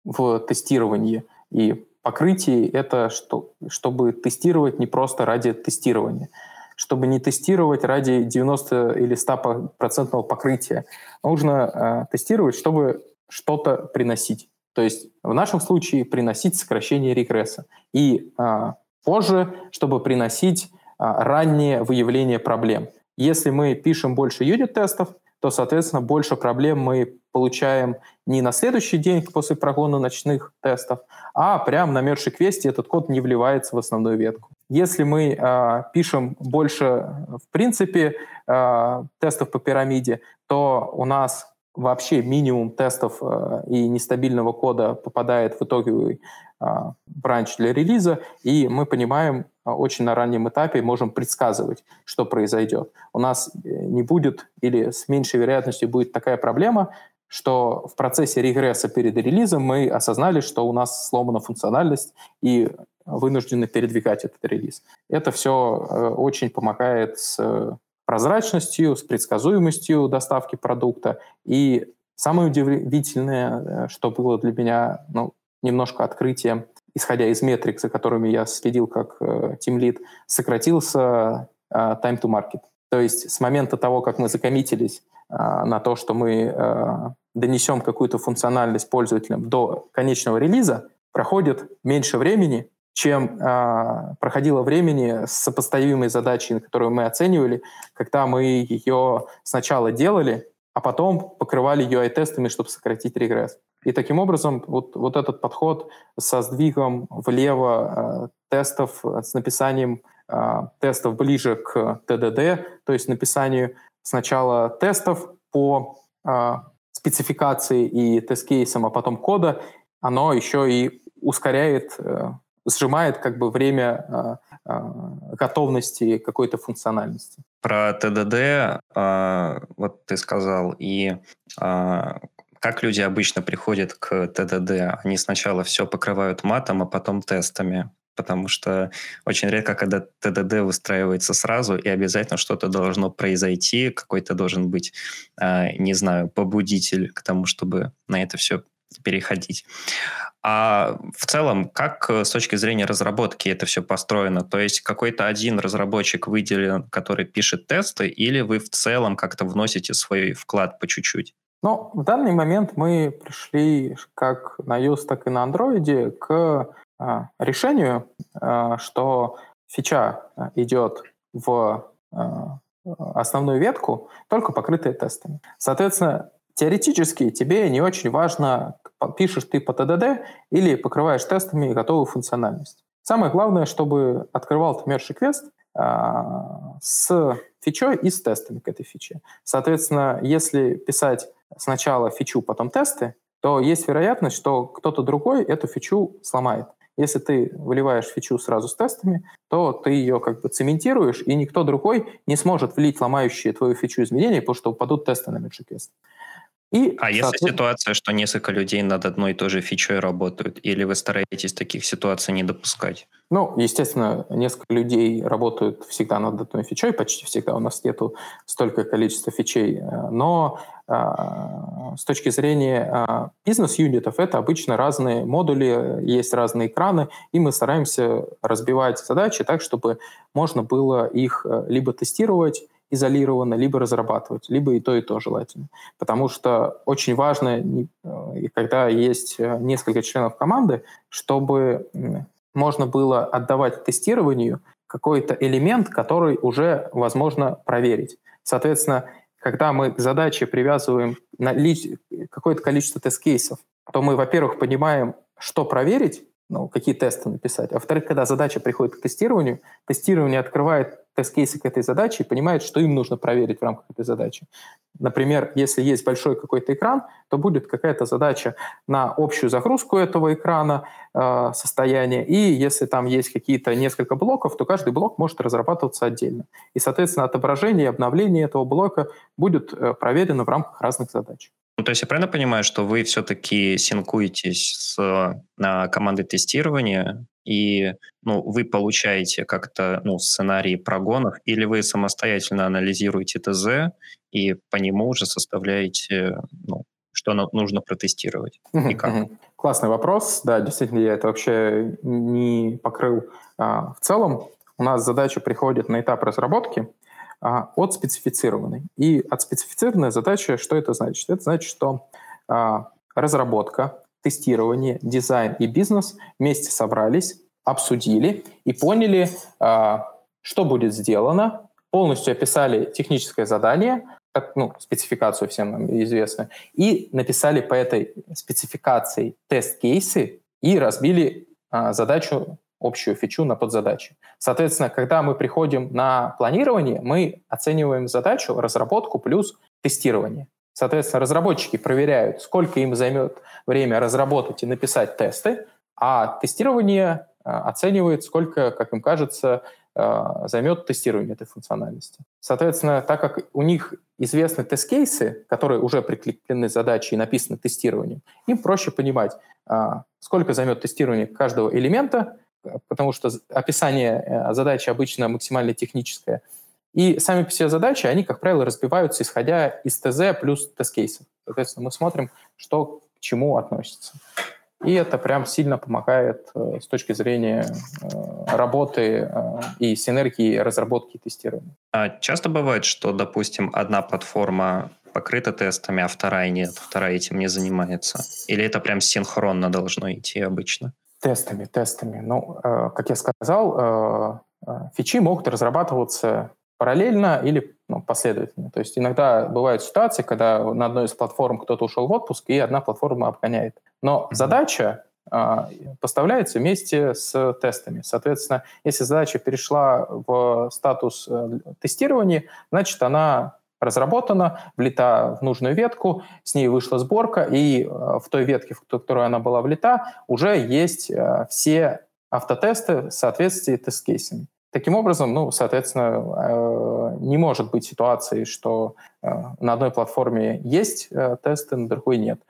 в тестировании и покрытии это, что, чтобы тестировать не просто ради тестирования, чтобы не тестировать ради 90 или 100% покрытия. Нужно э, тестировать, чтобы что-то приносить. То есть в нашем случае приносить сокращение регресса. И э, позже, чтобы приносить э, раннее выявление проблем. Если мы пишем больше юнит-тестов, то, соответственно, больше проблем мы получаем не на следующий день после прогона ночных тестов, а прямо на мерши квесте этот код не вливается в основную ветку. Если мы э, пишем больше, в принципе, э, тестов по пирамиде, то у нас вообще минимум тестов э, и нестабильного кода попадает в э, бранч для релиза, и мы понимаем э, очень на раннем этапе, можем предсказывать, что произойдет. У нас э, не будет или с меньшей вероятностью будет такая проблема, что в процессе регресса перед релизом мы осознали, что у нас сломана функциональность и вынуждены передвигать этот релиз. Это все э, очень помогает с прозрачностью, с предсказуемостью доставки продукта. И самое удивительное, э, что было для меня ну, немножко открытием, исходя из метрик, за которыми я следил как э, Lead, сократился э, time to market. То есть с момента того, как мы закоммитились на то, что мы донесем какую-то функциональность пользователям до конечного релиза, проходит меньше времени, чем э, проходило времени с сопоставимой задачей, которую мы оценивали, когда мы ее сначала делали, а потом покрывали UI-тестами, чтобы сократить регресс. И таким образом вот, вот этот подход со сдвигом влево э, тестов, с написанием э, тестов ближе к ТДД, то есть написанию сначала тестов по э, спецификации и тест-кейсам, а потом кода, оно еще и ускоряет э, сжимает как бы время э, э, готовности какой-то функциональности. Про ТДД, э, вот ты сказал, и как люди обычно приходят к ТДД? Они сначала все покрывают матом, а потом тестами. Потому что очень редко, когда ТДД выстраивается сразу, и обязательно что-то должно произойти, какой-то должен быть, не знаю, побудитель к тому, чтобы на это все переходить. А в целом, как э, с точки зрения разработки это все построено? То есть какой-то один разработчик выделен, который пишет тесты, или вы в целом как-то вносите свой вклад по чуть-чуть? Ну, в данный момент мы пришли как на iOS, так и на Android к а, решению, а, что фича а, идет в а, основную ветку, только покрытая тестами. Соответственно, Теоретически тебе не очень важно, пишешь ты по ТДД или покрываешь тестами готовую функциональность. Самое главное, чтобы открывал ты merge request, с фичой и с тестами к этой фиче. Соответственно, если писать сначала фичу, потом тесты, то есть вероятность, что кто-то другой эту фичу сломает. Если ты выливаешь фичу сразу с тестами, то ты ее как бы цементируешь, и никто другой не сможет влить ломающие твою фичу изменения, потому что упадут тесты на MagicQuest. И, а если ситуация, что несколько людей над одной и той же фичой работают, или вы стараетесь таких ситуаций не допускать? Ну, естественно, несколько людей работают всегда над одной фичой, почти всегда у нас нету столько количества фичей, э, но э, с точки зрения э, бизнес-юнитов это обычно разные модули, есть разные экраны, и мы стараемся разбивать задачи так, чтобы можно было их э, либо тестировать, изолированно, либо разрабатывать, либо и то, и то желательно. Потому что очень важно, э, когда есть э, несколько членов команды, чтобы можно было отдавать тестированию какой-то элемент, который уже возможно проверить. Соответственно, когда мы к задаче привязываем какое-то количество тест-кейсов, то мы, во-первых, понимаем, что проверить, ну, какие тесты написать. А во-вторых, когда задача приходит к тестированию, тестирование открывает тест-кейсы к этой задаче и понимает, что им нужно проверить в рамках этой задачи. Например, если есть большой какой-то экран, то будет какая-то задача на общую загрузку этого экрана э, состояния, и если там есть какие-то несколько блоков, то каждый блок может разрабатываться отдельно. И, соответственно, отображение и обновление этого блока будет э, проверено в рамках разных задач. Ну, то есть я правильно понимаю, что вы все-таки синкуетесь с э, командой тестирования, и ну, вы получаете как-то ну, сценарии прогонов, или вы самостоятельно анализируете ТЗ и по нему уже составляете, ну, что нужно протестировать и как? Классный вопрос. Да, действительно, я это вообще не покрыл. А, в целом у нас задача приходит на этап разработки а, от специфицированной. И от специфицированной задачи, что это значит? Это значит, что а, разработка, тестирование, дизайн и бизнес вместе собрались, обсудили и поняли, а, что будет сделано, полностью описали техническое задание, как, ну, спецификацию всем нам известно, и написали по этой спецификации тест-кейсы и разбили а, задачу, общую фичу на подзадачи. Соответственно, когда мы приходим на планирование, мы оцениваем задачу, разработку плюс тестирование. Соответственно, разработчики проверяют, сколько им займет время разработать и написать тесты, а тестирование а, оценивает, сколько, как им кажется, а, займет тестирование этой функциональности. Соответственно, так как у них известны тест-кейсы, которые уже прикреплены задачи и написаны тестированием, им проще понимать, а, сколько займет тестирование каждого элемента, потому что описание э, задачи обычно максимально техническое, и сами по себе задачи, они, как правило, разбиваются, исходя из ТЗ плюс тест-кейсов. Соответственно, мы смотрим, что к чему относится. И это прям сильно помогает э, с точки зрения э, работы э, и синергии разработки и тестирования. А часто бывает, что, допустим, одна платформа покрыта тестами, а вторая нет, вторая этим не занимается? Или это прям синхронно должно идти обычно? Тестами, тестами. Ну, э, как я сказал, э, э фичи могут разрабатываться параллельно или ну, последовательно. То есть иногда бывают ситуации, когда на одной из платформ кто-то ушел в отпуск, и одна платформа обгоняет. Но задача а, поставляется вместе с тестами. Соответственно, если задача перешла в статус э, тестирования, значит, она разработана, влита в нужную ветку, с ней вышла сборка, и э, в той ветке, в которую она была влита, уже есть э, все автотесты в соответствии с тест-кейсами. Таким образом, ну, соответственно, э, не может быть ситуации, что на одной платформе есть тесты, на другой нет.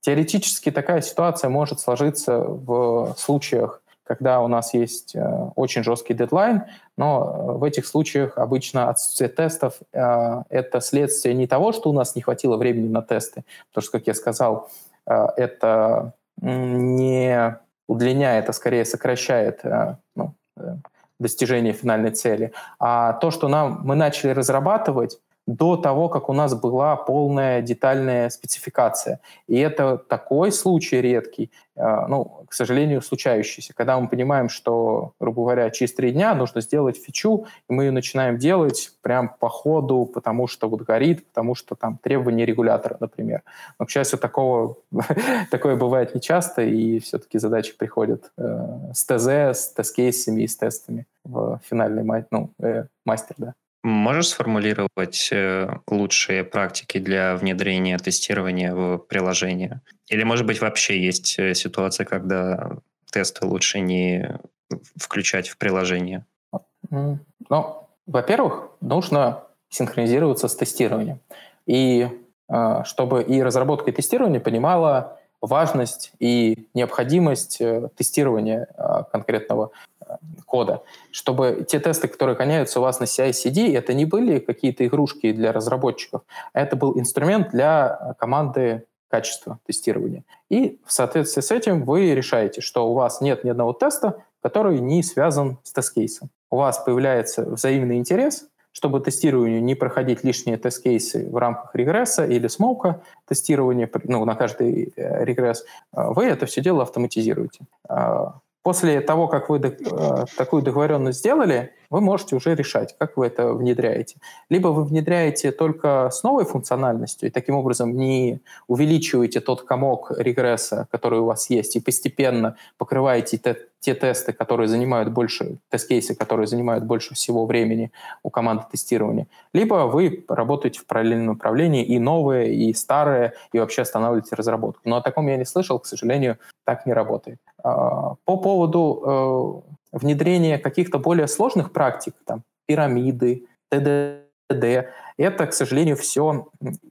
Теоретически такая ситуация может сложиться в случаях, когда у нас есть очень жесткий дедлайн, но в этих случаях обычно отсутствие тестов — это следствие не того, что у нас не хватило времени на тесты, потому что, как я сказал, это не удлиняет, а скорее сокращает ну, достижения финальной цели. А то, что нам, мы начали разрабатывать, до того, как у нас была полная детальная спецификация. И это такой случай редкий, э, ну, к сожалению, случающийся, когда мы понимаем, что, грубо говоря, через три дня нужно сделать фичу, и мы ее начинаем делать прям по ходу, потому что вот горит, потому что там требования регулятора, например. Но, к счастью, такого, такое бывает нечасто, и все-таки задачи приходят э, с ТЗ, с тест-кейсами и с тестами в финальный ну, э, мастер, да. Можешь сформулировать э, лучшие практики для внедрения тестирования в приложение? Или, может быть, вообще есть э, ситуация, когда тесты лучше не включать в приложение? Ну, во-первых, нужно синхронизироваться с тестированием. И э, чтобы и разработка, и тестирование понимала важность и необходимость тестирования конкретного кода, чтобы те тесты, которые гоняются у вас на CI-CD, это не были какие-то игрушки для разработчиков, а это был инструмент для команды качества тестирования. И в соответствии с этим вы решаете, что у вас нет ни одного теста, который не связан с тест-кейсом. У вас появляется взаимный интерес, чтобы тестированию не проходить лишние тест-кейсы в рамках регресса или смоука тестирования ну, на каждый э, регресс, вы это все дело автоматизируете. А, После того, как вы э, такую договоренность сделали, вы можете уже решать, как вы это внедряете. Либо вы внедряете только с новой функциональностью, и таким образом не увеличиваете тот комок регресса, который у вас есть, и постепенно покрываете те, те тесты, которые занимают больше, тест-кейсы, которые занимают больше всего времени у команды тестирования. Либо вы работаете в параллельном направлении и новые, и старые, и вообще останавливаете разработку. Но о таком я не слышал, к сожалению, так не работает. А, по поводу э, внедрение каких-то более сложных практик, там, пирамиды, ТДД, это, к сожалению, все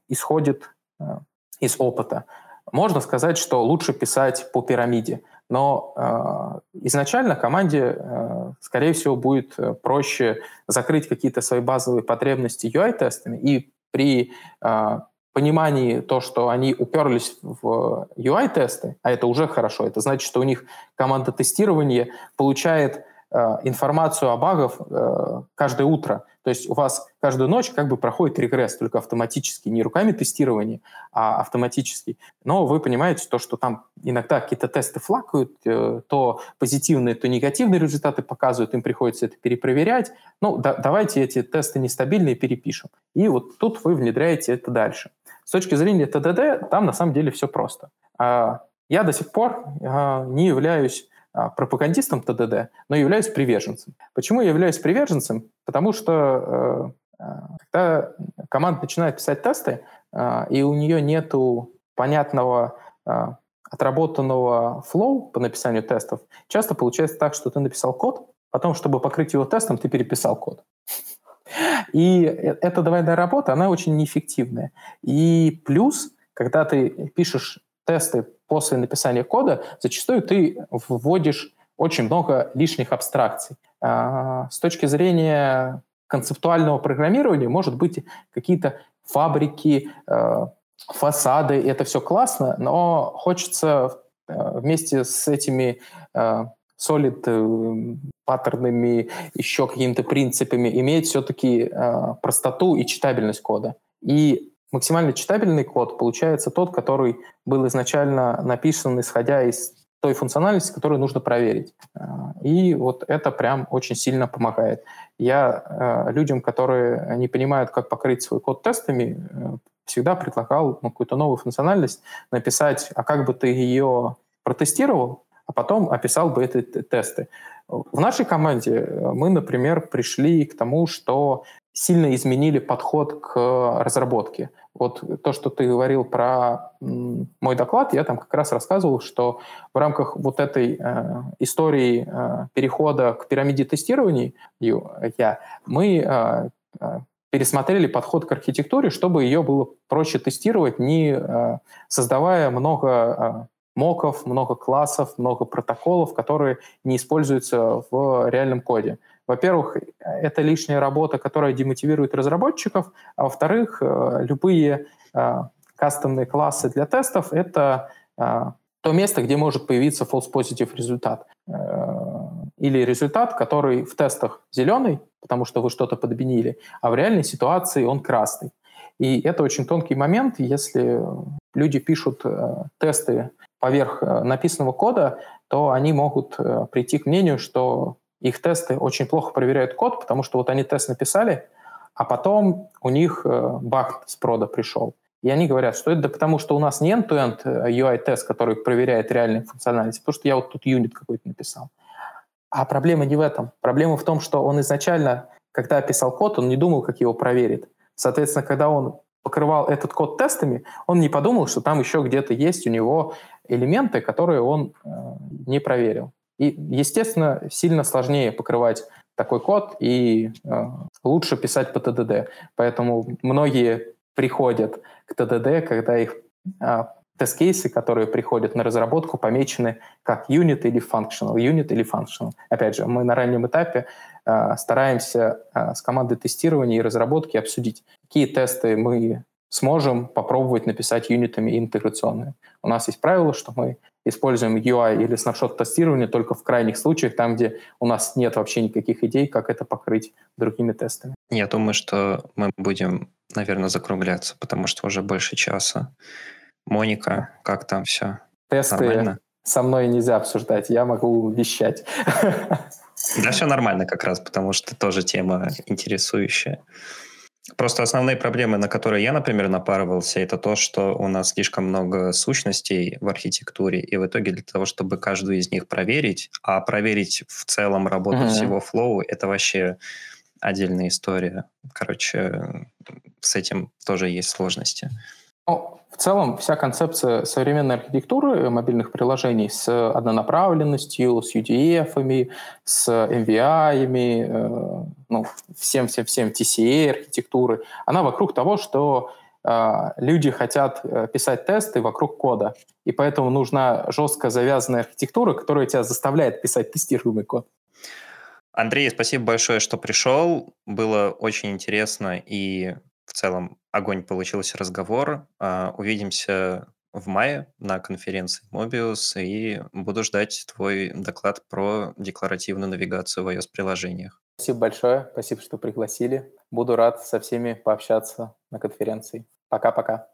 исходит э, из опыта. Можно сказать, что лучше писать по пирамиде, но э, изначально команде, э, скорее всего, будет проще закрыть какие-то свои базовые потребности UI-тестами и при э, понимании то, что они уперлись в UI-тесты, а это уже хорошо, это значит, что у них команда тестирования получает э, информацию о багах э, каждое утро. То есть у вас каждую ночь как бы проходит регресс, только автоматически, не руками тестирования, а автоматически. Но вы понимаете то, что там иногда какие-то тесты флакают, э, то позитивные, то негативные результаты показывают, им приходится это перепроверять. Ну, да, давайте эти тесты нестабильные перепишем. И вот тут вы внедряете это дальше. С точки зрения ТДД, там на самом деле все просто. А, я до сих пор а, не являюсь а, пропагандистом ТДД, но являюсь приверженцем. Почему я являюсь приверженцем? Потому что э, когда команда начинает писать тесты, э, и у нее нету понятного э, отработанного флоу по написанию тестов, часто получается так, что ты написал код, потом, чтобы покрыть его тестом, ты переписал код. И эта двойная работа, она очень неэффективная. И плюс, когда ты пишешь тесты после написания кода, зачастую ты вводишь очень много лишних абстракций. А, с точки зрения концептуального программирования, может быть, какие-то фабрики, а, фасады, это все классно, но хочется а, вместе с этими solid э, паттернами, еще какими-то принципами иметь все-таки простоту и читабельность кода. И максимально читабельный код получается тот, который был изначально написан, исходя из той функциональности, которую нужно проверить. А, и вот это прям очень сильно помогает. Я э, людям, которые не понимают, как покрыть свой код тестами, э, всегда предлагал ну, какую-то новую функциональность написать, а как бы ты ее протестировал, а потом описал бы эти тесты. В нашей команде э, мы, например, пришли к тому, что сильно изменили подход к разработке. Вот то, что ты говорил про мой доклад, я там как раз рассказывал, что в рамках вот этой э, истории э, перехода к пирамиде тестирования я, мы э, э, пересмотрели подход к архитектуре, чтобы ее было проще тестировать, не э, создавая много моков, много классов, много протоколов, которые не используются в реальном коде. Во-первых, это лишняя работа, которая демотивирует разработчиков, а во-вторых, э, любые э, кастомные классы для тестов — это э, то место, где может появиться false positive результат. или результат, который в тестах зеленый, потому что вы что-то подменили, а в реальной ситуации он красный. И это очень тонкий момент, если люди пишут э, тесты поверх э, написанного кода, то они могут э, прийти к мнению, что их тесты очень плохо проверяют код, потому что вот они тест написали, а потом у них э, баг с прода пришел. И они говорят, что это потому, что у нас не end-to-end UI-тест, который проверяет реальную функциональность, потому что я вот тут юнит какой-то написал. А проблема не в этом. Проблема в том, что он изначально, когда писал код, он не думал, как его проверит. Соответственно, когда он покрывал этот код тестами, он не подумал, что там еще где-то есть у него элементы, которые он э, не проверил. И, естественно, сильно сложнее покрывать такой код и э, лучше писать по ТДД. Поэтому многие приходят к ТДД, когда их э, тест-кейсы, которые приходят на разработку, помечены как unit или functional, unit или functional. Опять же, мы на раннем этапе э, стараемся э, с командой тестирования и разработки обсудить, какие тесты мы сможем попробовать написать юнитами интеграционные. У нас есть правило, что мы используем UI или снапшот-тестирование только в крайних случаях, там, где у нас нет вообще никаких идей, как это покрыть другими тестами. Я думаю, что мы будем, наверное, закругляться, потому что уже больше часа. Моника, как там все? Тесты Нормально? со мной нельзя обсуждать, я могу вещать. Да, все нормально как раз, потому что тоже тема интересующая. Просто основные проблемы, на которые я, например, напарывался, это то, что у нас слишком много сущностей в архитектуре, и в итоге для того, чтобы каждую из них проверить, а проверить в целом работу mm-hmm. всего флоу, это вообще отдельная история. Короче, с этим тоже есть сложности. В целом, вся концепция современной архитектуры мобильных приложений с однонаправленностью, с UDF, с MVI, э, ну, всем-всем-всем TCA архитектуры, она вокруг того, что э, люди хотят э, писать тесты вокруг кода. И поэтому нужна жестко завязанная архитектура, которая тебя заставляет писать тестируемый код. Андрей, спасибо большое, что пришел. Было очень интересно и в целом огонь получился разговор. А, увидимся в мае на конференции Mobius и буду ждать твой доклад про декларативную навигацию в iOS-приложениях. Спасибо большое, спасибо, что пригласили. Буду рад со всеми пообщаться на конференции. Пока-пока.